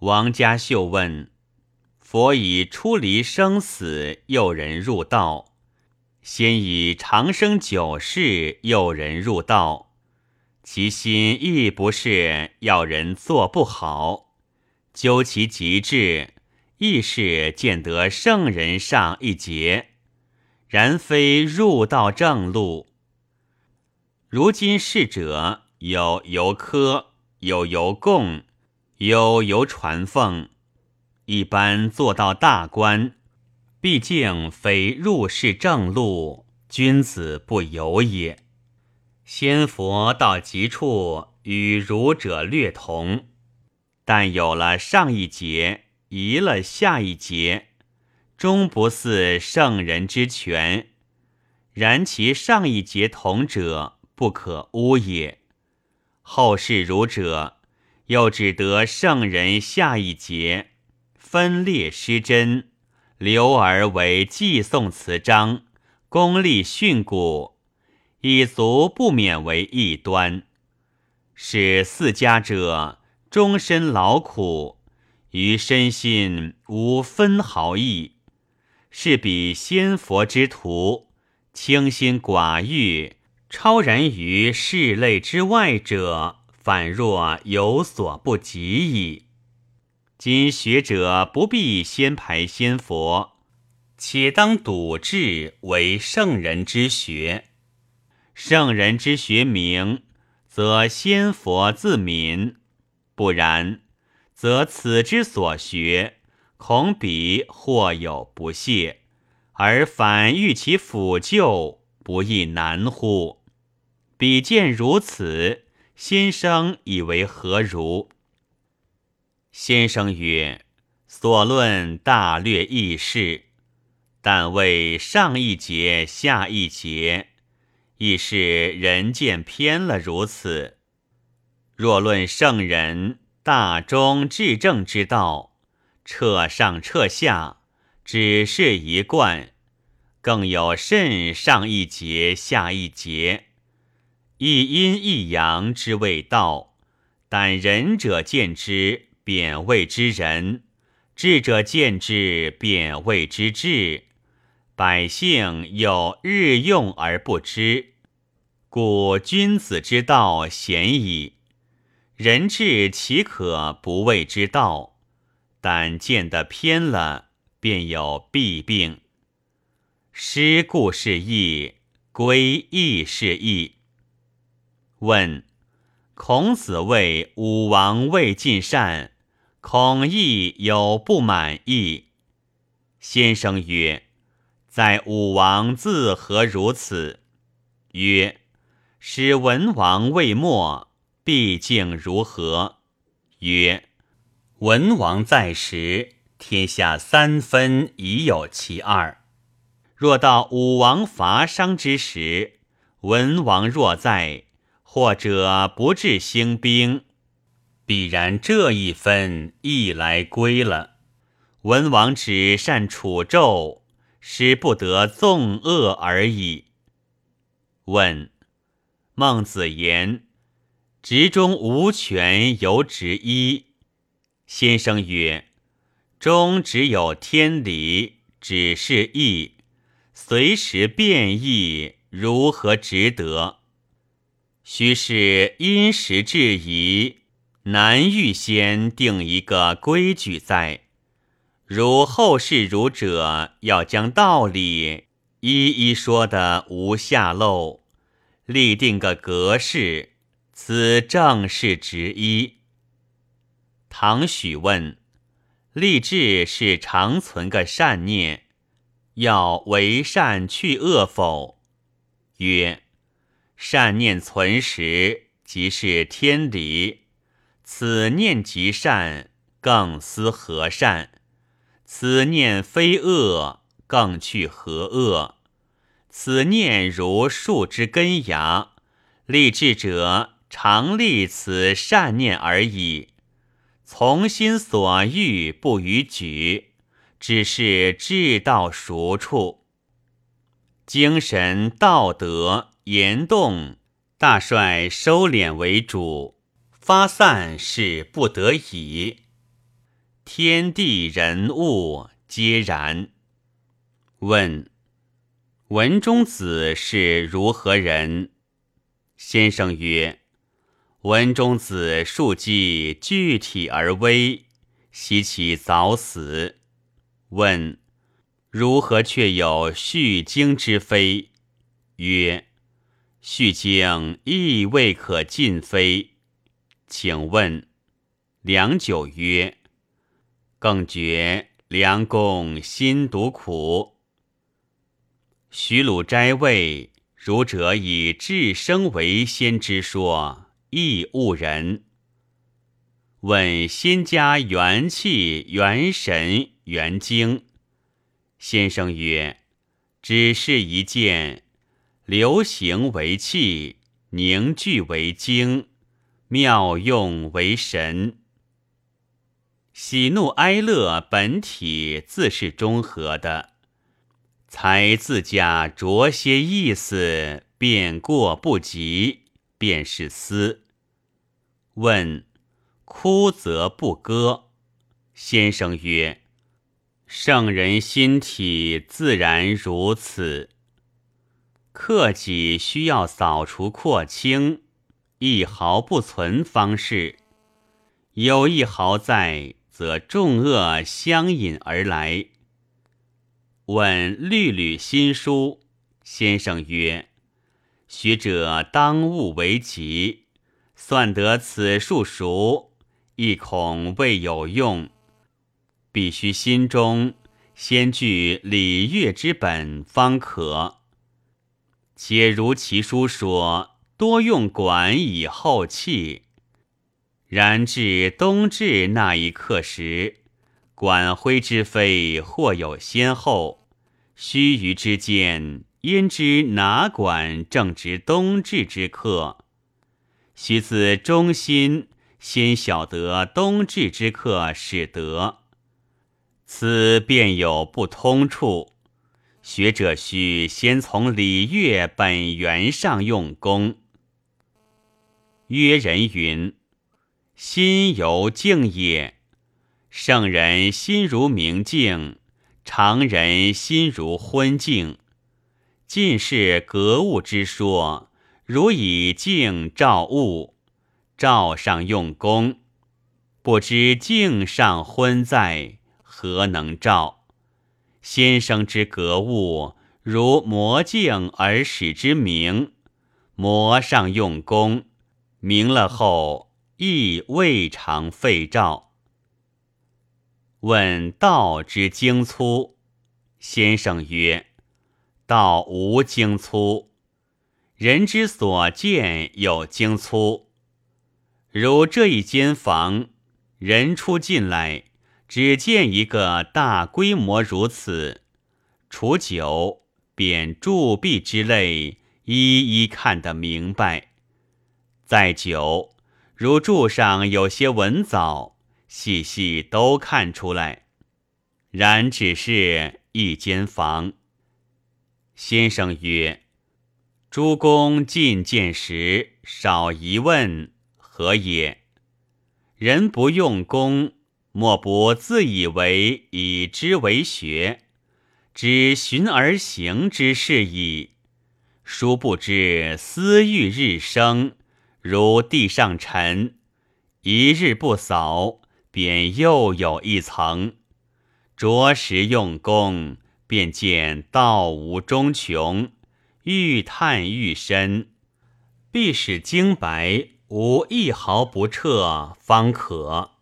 王家秀问：“佛以出离生死诱人入道，先以长生久世诱人入道，其心亦不是要人做不好。究其极致，亦是见得圣人上一节，然非入道正路。如今逝者有游科，有游贡。”有由传奉，一般做到大官，毕竟非入世正路，君子不由也。仙佛到极处，与儒者略同，但有了上一节，移了下一节，终不似圣人之权。然其上一节同者，不可污也。后世儒者。又只得圣人下一节分裂失真，留而为寄送词章，功利训诂，以足不免为异端，使四家者终身劳苦，于身心无分毫益，是比先佛之徒清心寡欲，超然于世类之外者。反若有所不及矣。今学者不必先排先佛，且当笃志为圣人之学。圣人之学名，则先佛自泯；不然，则此之所学，恐彼或有不屑，而反欲其辅救，不亦难乎？彼见如此。先生以为何如？先生曰：“所论大略易事，但为上一节下一节，亦是人见偏了如此。若论圣人大中至正之道，彻上彻下，只是一贯，更有甚上一节下一节？”一阴一阳之谓道，但仁者见之，贬谓之仁；智者见之，贬谓之智。百姓有日用而不知，故君子之道鲜矣。人智岂可不谓之道？但见得偏了，便有弊病。师故是义，归亦是义。问：孔子谓武王未尽善，孔亦有不满意。先生曰：“在武王自何如此？”曰：“使文王未没，毕竟如何？”曰：“文王在时，天下三分已有其二；若到武王伐商之时，文王若在。”或者不至兴兵，必然这一分亦来归了。文王只善处纣，使不得纵恶而已。问孟子言：“执中无权，有执一。”先生曰：“中只有天理，只是义，随时变异，如何值得？”须是因时制宜，难预先定一个规矩在。如后世儒者要将道理一一说的无下漏，立定个格式，此正是直一。唐许问：立志是常存个善念，要为善去恶否？曰。善念存时，即是天理。此念即善，更思何善？此念非恶，更去何恶？此念如树之根芽，立志者常立此善念而已。从心所欲，不逾矩，只是至道熟处。精神道德。言动大帅收敛为主，发散是不得已。天地人物皆然。问：文中子是如何人？先生曰：文中子数记具体而微，惜其早死。问：如何却有续经之非？曰：续经亦未可尽非。请问，良久曰：更觉良公心独苦。徐鲁斋谓：儒者以至生为先之说，亦误人。问先家元气、元神、元精。先生曰：只是一件，流行为气，凝聚为精。妙用为神，喜怒哀乐本体自是中和的，才自家着些意思，便过不及，便是思。问：哭则不割。先生曰：圣人心体自然如此，克己需要扫除廓清。一毫不存方式，有一毫在，则众恶相引而来。问律吕新书，先生曰：“学者当务为急，算得此数熟，亦恐未有用。必须心中先具礼乐之本，方可。且如其书说。”多用管以后气，然至冬至那一刻时，管徽之非或有先后，须臾之间，焉知哪管正值冬至之刻？须自中心先晓得冬至之刻，使得此便有不通处。学者须先从礼乐本源上用功。曰人云：“心由静也。圣人心如明镜，常人心如昏镜。近是格物之说，如以镜照物，照上用功，不知镜上昏在，何能照？先生之格物，如磨镜而使之明，磨上用功。”明了后，亦未尝废照。问道之精粗，先生曰：道无精粗，人之所见有精粗。如这一间房，人出进来，只见一个大规模如此，除酒，便铸币之类，一一看得明白。再久，如柱上有些文藻，细细都看出来。然只是一间房。先生曰：“诸公进见时，少疑问，何也？人不用功，莫不自以为以知为学，只循而行之事矣。殊不知私欲日生。”如地上尘，一日不扫，便又有一层。着实用功，便见道无终穷，愈探愈深，必使精白无一毫不彻，方可。